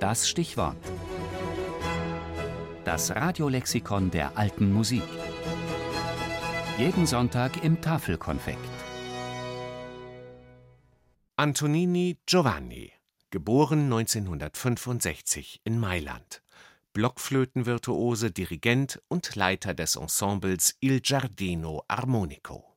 Das Stichwort. Das Radiolexikon der alten Musik. Jeden Sonntag im Tafelkonfekt. Antonini Giovanni, geboren 1965 in Mailand. Blockflötenvirtuose, Dirigent und Leiter des Ensembles Il Giardino Armonico.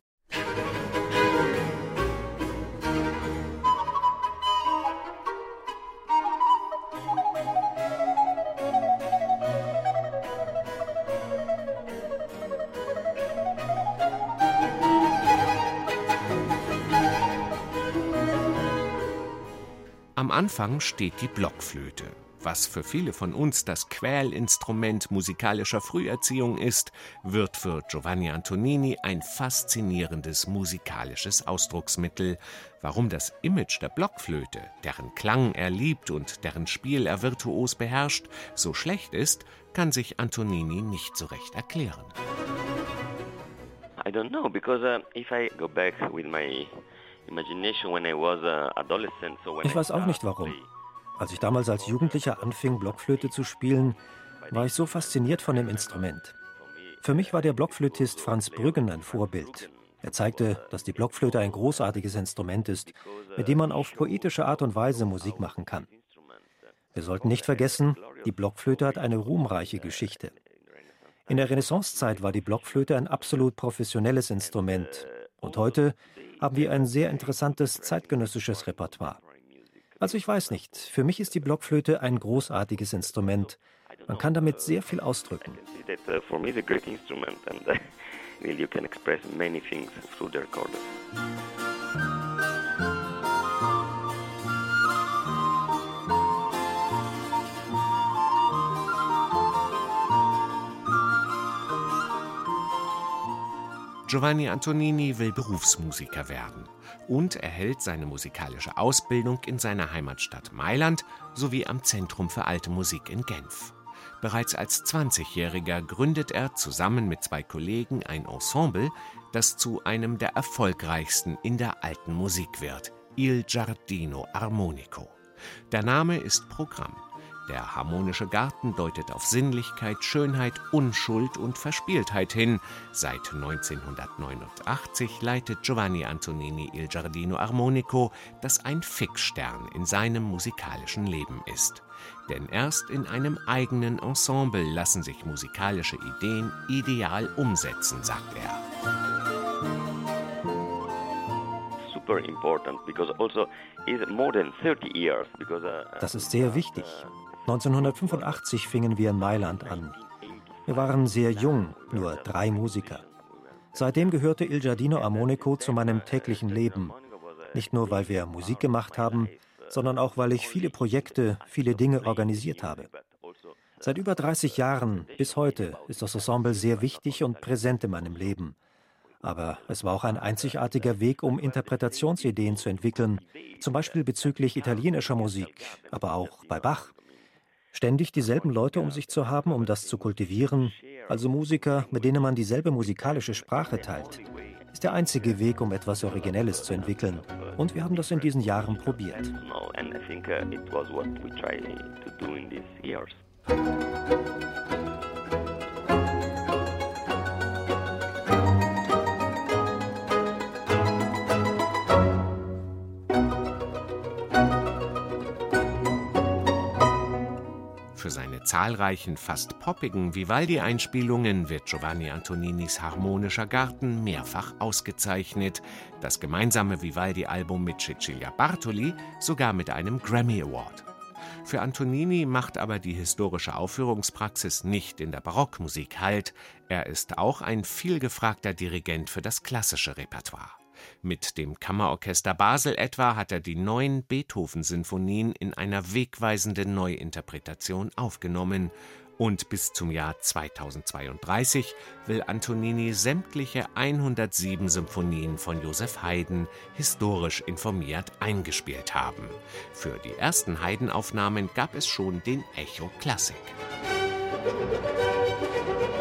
Am Anfang steht die Blockflöte. Was für viele von uns das Quälinstrument musikalischer Früherziehung ist, wird für Giovanni Antonini ein faszinierendes musikalisches Ausdrucksmittel. Warum das Image der Blockflöte, deren Klang er liebt und deren Spiel er virtuos beherrscht, so schlecht ist, kann sich Antonini nicht so recht erklären. I don't know because uh, if I go back with my ich weiß auch nicht warum. Als ich damals als Jugendlicher anfing, Blockflöte zu spielen, war ich so fasziniert von dem Instrument. Für mich war der Blockflötist Franz Brüggen ein Vorbild. Er zeigte, dass die Blockflöte ein großartiges Instrument ist, mit dem man auf poetische Art und Weise Musik machen kann. Wir sollten nicht vergessen, die Blockflöte hat eine ruhmreiche Geschichte. In der Renaissancezeit war die Blockflöte ein absolut professionelles Instrument und heute haben wir ein sehr interessantes zeitgenössisches Repertoire. Also ich weiß nicht, für mich ist die Blockflöte ein großartiges Instrument. Man kann damit sehr viel ausdrücken. you can express many things through the recorder. Giovanni Antonini will Berufsmusiker werden und erhält seine musikalische Ausbildung in seiner Heimatstadt Mailand sowie am Zentrum für alte Musik in Genf. Bereits als 20-Jähriger gründet er zusammen mit zwei Kollegen ein Ensemble, das zu einem der erfolgreichsten in der alten Musik wird, Il Giardino Armonico. Der Name ist Programm. Der harmonische Garten deutet auf Sinnlichkeit, Schönheit, Unschuld und Verspieltheit hin. Seit 1989 leitet Giovanni Antonini Il Giardino Armonico, das ein Fixstern in seinem musikalischen Leben ist. Denn erst in einem eigenen Ensemble lassen sich musikalische Ideen ideal umsetzen, sagt er. Also uh, das ist sehr wichtig. 1985 fingen wir in Mailand an. Wir waren sehr jung, nur drei Musiker. Seitdem gehörte Il Giardino Armonico zu meinem täglichen Leben. Nicht nur, weil wir Musik gemacht haben, sondern auch, weil ich viele Projekte, viele Dinge organisiert habe. Seit über 30 Jahren bis heute ist das Ensemble sehr wichtig und präsent in meinem Leben. Aber es war auch ein einzigartiger Weg, um Interpretationsideen zu entwickeln, zum Beispiel bezüglich italienischer Musik, aber auch bei Bach. Ständig dieselben Leute um sich zu haben, um das zu kultivieren, also Musiker, mit denen man dieselbe musikalische Sprache teilt, ist der einzige Weg, um etwas Originelles zu entwickeln. Und wir haben das in diesen Jahren probiert. Für seine zahlreichen, fast poppigen Vivaldi-Einspielungen wird Giovanni Antoninis Harmonischer Garten mehrfach ausgezeichnet, das gemeinsame Vivaldi-Album mit Cecilia Bartoli sogar mit einem Grammy Award. Für Antonini macht aber die historische Aufführungspraxis nicht in der Barockmusik Halt, er ist auch ein vielgefragter Dirigent für das klassische Repertoire. Mit dem Kammerorchester Basel etwa hat er die neun Beethoven-Sinfonien in einer wegweisenden Neuinterpretation aufgenommen und bis zum Jahr 2032 will Antonini sämtliche 107 Symphonien von Joseph Haydn historisch informiert eingespielt haben. Für die ersten Haydn-Aufnahmen gab es schon den Echo Classic. Musik